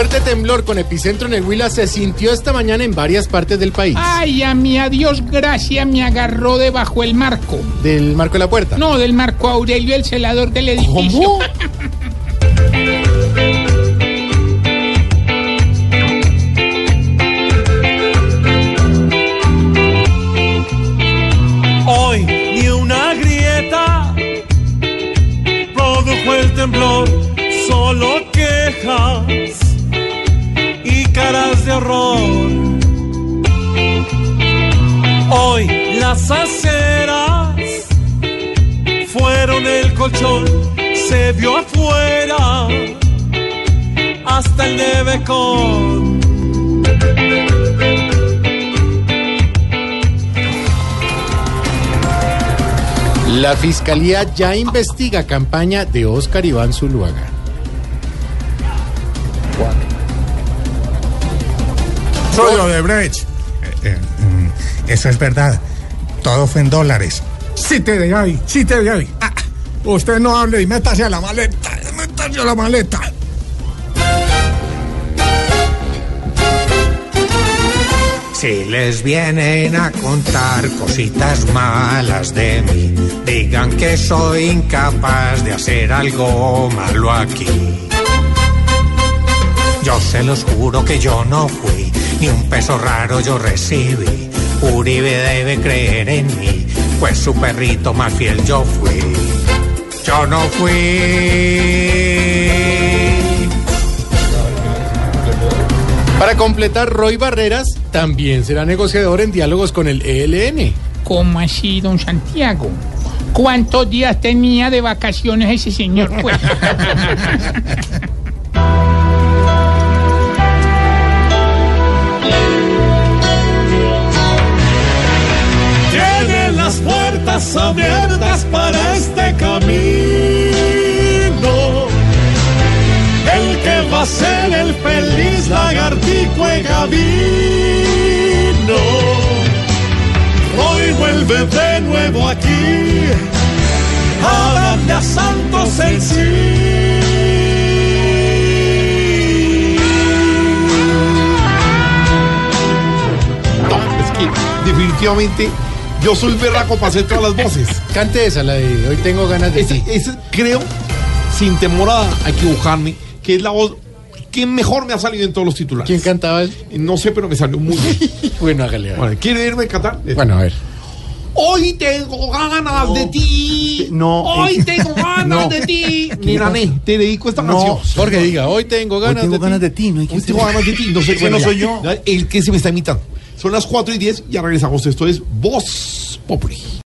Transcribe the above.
Fuerte temblor con epicentro en el Huila se sintió esta mañana en varias partes del país. Ay, a mi adiós gracia me agarró debajo el marco. Del marco de la puerta. No, del marco Aurelio, el celador del edificio. ¿Cómo? Hoy ni una grieta produjo el temblor, solo quejas de horror. Hoy las aceras fueron el colchón, se vio afuera hasta el nevecón. La fiscalía ya investiga campaña de Oscar Iván Zuluaga. Soy Odebrecht. Eh, eh, mm, eso es verdad. Todo fue en dólares. Sí te de ahí, sí te de ahí. Ah, usted no hable y métase a la maleta. Métase a la maleta. Si les vienen a contar cositas malas de mí, digan que soy incapaz de hacer algo malo aquí. Yo se los juro que yo no fui, ni un peso raro yo recibí. Uribe debe creer en mí, pues su perrito más fiel yo fui. Yo no fui. Para completar, Roy Barreras también será negociador en diálogos con el ELN. ¿Cómo así, don Santiago? ¿Cuántos días tenía de vacaciones ese señor? Pues? puertas abiertas para este camino. El que va a ser el feliz lagartico y gavino. Hoy vuelve de nuevo aquí a darle a Santos el sí. No, es definitivamente yo soy berraco para hacer todas las voces. Cante esa, la de hoy tengo ganas de Ese, ti. ese creo, sin temor a a equivocarme, que es la voz que mejor me ha salido en todos los titulares. ¿Quién cantaba? eso? No sé, pero me salió muy bien. Bueno, hágale. Bueno, ¿Quiere irme a cantar? Bueno, a ver. Hoy tengo ganas de ti. No, Hoy eh, tengo ganas no. de ti. Mira, te dedico esta No, canción. Jorge, diga, hoy tengo ganas tengo de ganas ti. de ti, no hay que Hoy tengo ganas de ti. No sé no soy yo. El que se me está imitando. Son las 4 y 10, ya regresamos. Esto es Voz Populi.